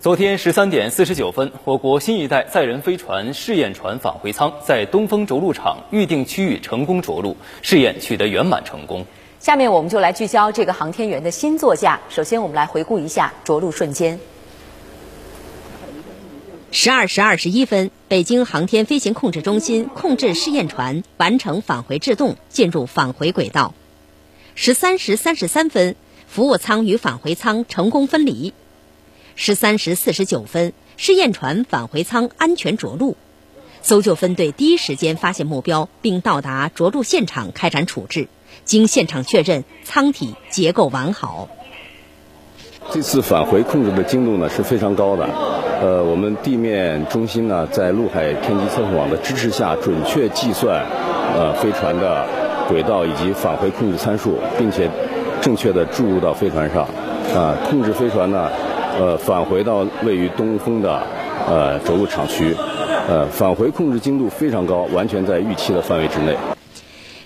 昨天十三点四十九分，我国新一代载人飞船试验船返回舱在东风着陆场预定区域成功着陆，试验取得圆满成功。下面我们就来聚焦这个航天员的新座驾。首先，我们来回顾一下着陆瞬间。十二时二十一分，北京航天飞行控制中心控制试验船完成返回制动，进入返回轨道。十三时三十三分，服务舱与返回舱成功分离。十三时四十九分，试验船返回舱安全着陆，搜救分队第一时间发现目标，并到达着陆现场开展处置。经现场确认，舱体结构完好。这次返回控制的精度呢是非常高的，呃，我们地面中心呢在陆海天基测控网的支持下，准确计算呃飞船的轨道以及返回控制参数，并且正确的注入到飞船上，啊，控制飞船呢。呃，返回到位于东风的呃着陆场区，呃，返回控制精度非常高，完全在预期的范围之内。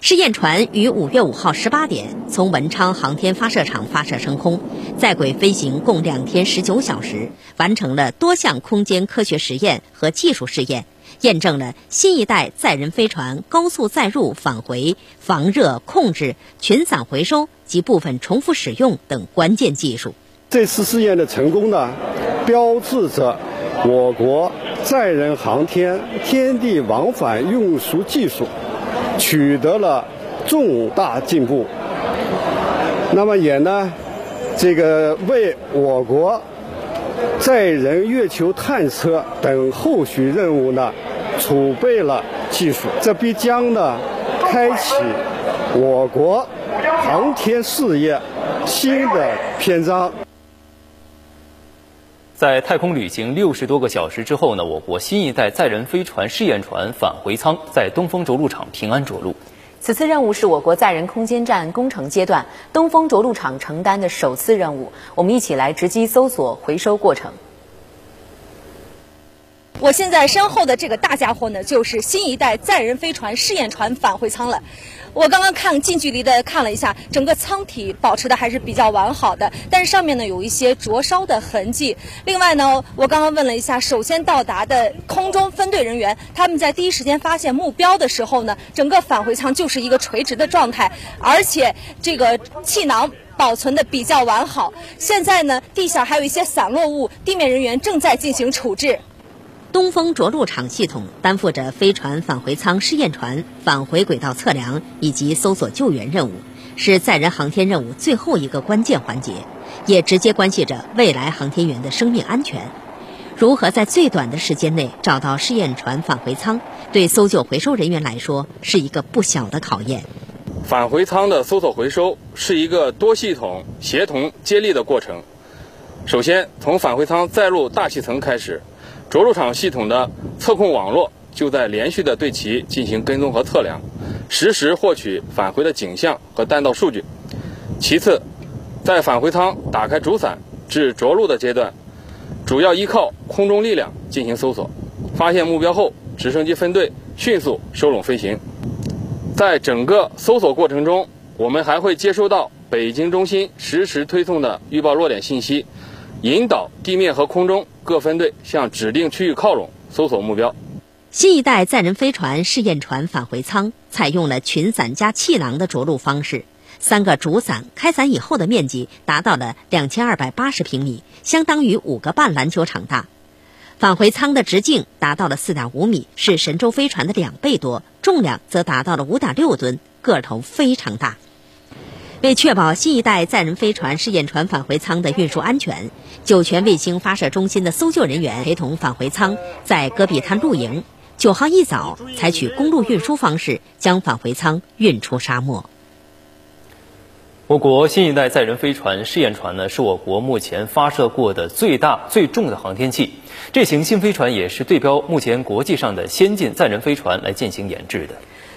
试验船于五月五号十八点从文昌航天发射场发射升空，在轨飞行共两天十九小时，完成了多项空间科学实验和技术试验，验证了新一代载人飞船高速载入、返回、防热、控制、群散回收及部分重复使用等关键技术。这次试验的成功呢，标志着我国载人航天天地往返运输技术取得了重大进步。那么也呢，这个为我国载人月球探测等后续任务呢储备了技术，这必将呢开启我国航天事业新的篇章。在太空旅行六十多个小时之后呢，我国新一代载人飞船试验船返回舱在东风着陆场平安着陆。此次任务是我国载人空间站工程阶段东风着陆场承担的首次任务。我们一起来直击搜索回收过程。我现在身后的这个大家伙呢，就是新一代载人飞船试验船返回舱了。我刚刚看近距离的看了一下，整个舱体保持的还是比较完好的，但是上面呢有一些灼烧的痕迹。另外呢，我刚刚问了一下首先到达的空中分队人员，他们在第一时间发现目标的时候呢，整个返回舱就是一个垂直的状态，而且这个气囊保存的比较完好。现在呢，地下还有一些散落物，地面人员正在进行处置。东风着陆场系统担负着飞船返回舱试验船返回轨道测量以及搜索救援任务，是载人航天任务最后一个关键环节，也直接关系着未来航天员的生命安全。如何在最短的时间内找到试验船返回舱，对搜救回收人员来说是一个不小的考验。返回舱的搜索回收是一个多系统协同接力的过程。首先，从返回舱载入大气层开始。着陆场系统的测控网络就在连续的对其进行跟踪和测量，实时获取返回的景象和弹道数据。其次，在返回舱打开主伞至着陆的阶段，主要依靠空中力量进行搜索。发现目标后，直升机分队迅速收拢飞行。在整个搜索过程中，我们还会接收到北京中心实时推送的预报落点信息。引导地面和空中各分队向指定区域靠拢，搜索目标。新一代载人飞船试验船返回舱采用了群伞加气囊的着陆方式，三个主伞开伞以后的面积达到了两千二百八十平米，相当于五个半篮球场大。返回舱的直径达到了四点五米，是神舟飞船的两倍多，重量则达到了五点六吨，个头非常大。为确保新一代载人飞船试验船返回舱的运输安全，酒泉卫星发射中心的搜救人员陪同返回舱在戈壁滩露营。九号一早，采取公路运输方式将返回舱运出沙漠。我国新一代载人飞船试验船呢，是我国目前发射过的最大最重的航天器。这型新飞船也是对标目前国际上的先进载人飞船来进行研制的。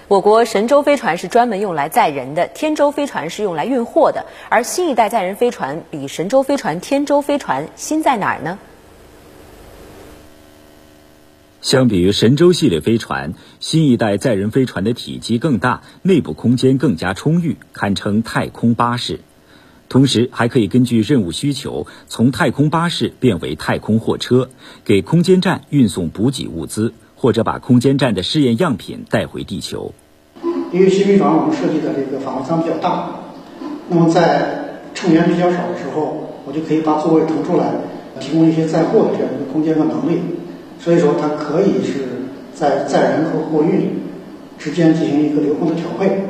我国神舟飞船是专门用来载人的，天舟飞船是用来运货的，而新一代载人飞船比神舟飞船、天舟飞船新在哪儿呢？相比于神舟系列飞船，新一代载人飞船的体积更大，内部空间更加充裕，堪称太空巴士。同时还可以根据任务需求，从太空巴士变为太空货车，给空间站运送补给物资，或者把空间站的试验样品带回地球。因为新飞船我们设计的这个返回舱比较大，那么在乘员比较少的时候，我就可以把座位腾出来，提供一些载货的这样一个空间和能力。所以说，它可以是在载人和货运之间进行一个流动的调配。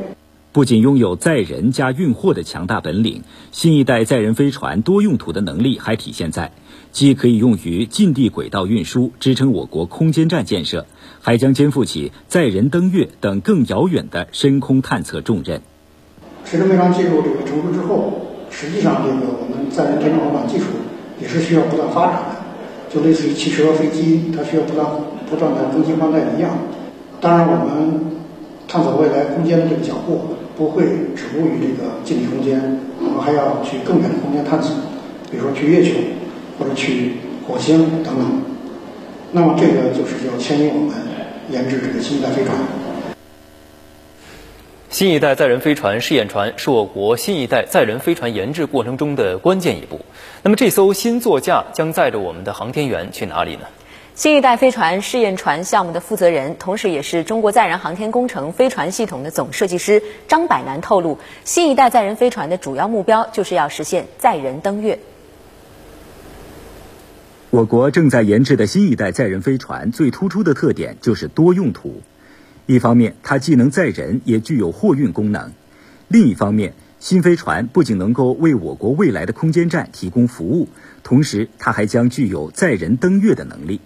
不仅拥有载人加运货的强大本领，新一代载人飞船多用途的能力还体现在，既可以用于近地轨道运输，支撑我国空间站建设，还将肩负起载人登月等更遥远的深空探测重任。神舟飞船进入这个成熟之后，实际上这个我们载人天舟航返技术也是需要不断发展的，就类似于汽车、飞机，它需要不断不断的更新换代一样。当然，我们探索未来空间的这个脚步。不会止步于这个近地空间，我们还要去更远的空间探索，比如说去月球或者去火星等等。那么这个就是要牵引我们研制这个新一代飞船。新一代载人飞船试验船是我国新一代载人飞船研制过程中的关键一步。那么这艘新座驾将载着我们的航天员去哪里呢？新一代飞船试验船项目的负责人，同时也是中国载人航天工程飞船系统的总设计师张柏南透露，新一代载人飞船的主要目标就是要实现载人登月。我国正在研制的新一代载人飞船最突出的特点就是多用途。一方面，它既能载人，也具有货运功能；另一方面，新飞船不仅能够为我国未来的空间站提供服务，同时它还将具有载人登月的能力。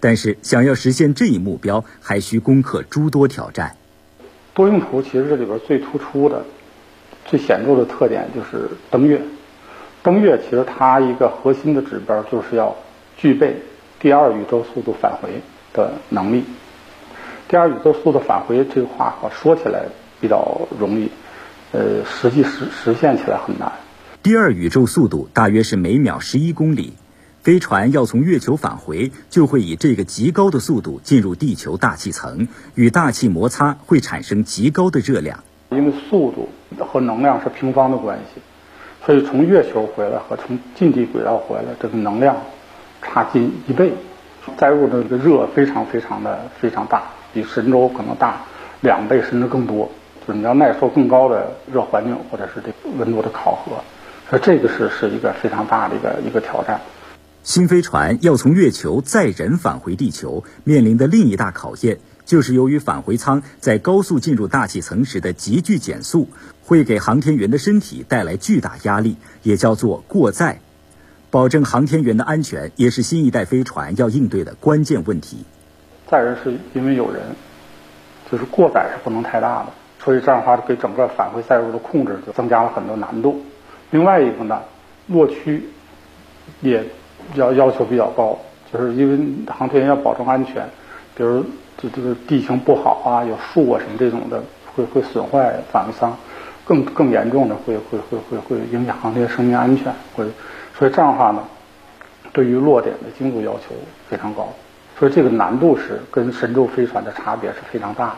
但是，想要实现这一目标，还需攻克诸多挑战。多用途其实这里边最突出的、最显著的特点就是登月。登月其实它一个核心的指标就是要具备第二宇宙速度返回的能力。第二宇宙速度返回这个话说起来比较容易，呃，实际实实现起来很难。第二宇宙速度大约是每秒十一公里。飞船要从月球返回，就会以这个极高的速度进入地球大气层，与大气摩擦会产生极高的热量。因为速度和能量是平方的关系，所以从月球回来和从近地轨道回来，这个能量差近一倍，载入的这个热非常非常的非常大，比神舟可能大两倍甚至更多。就是你要耐受更高的热环境或者是这温度的考核，所以这个是是一个非常大的一个一个挑战。新飞船要从月球载人返回地球，面临的另一大考验，就是由于返回舱在高速进入大气层时的急剧减速，会给航天员的身体带来巨大压力，也叫做过载。保证航天员的安全，也是新一代飞船要应对的关键问题。载人是因为有人，就是过载是不能太大的，所以这样的话给整个返回载入的控制就增加了很多难度。另外一个呢，落区也。要要求比较高，就是因为航天要保证安全，比如这这个地形不好啊，有树啊什么这种的，会会损坏返回舱，更更严重的会会会会会影响航天生命安全，会，所以这样的话呢，对于落点的精度要求非常高，所以这个难度是跟神舟飞船的差别是非常大的。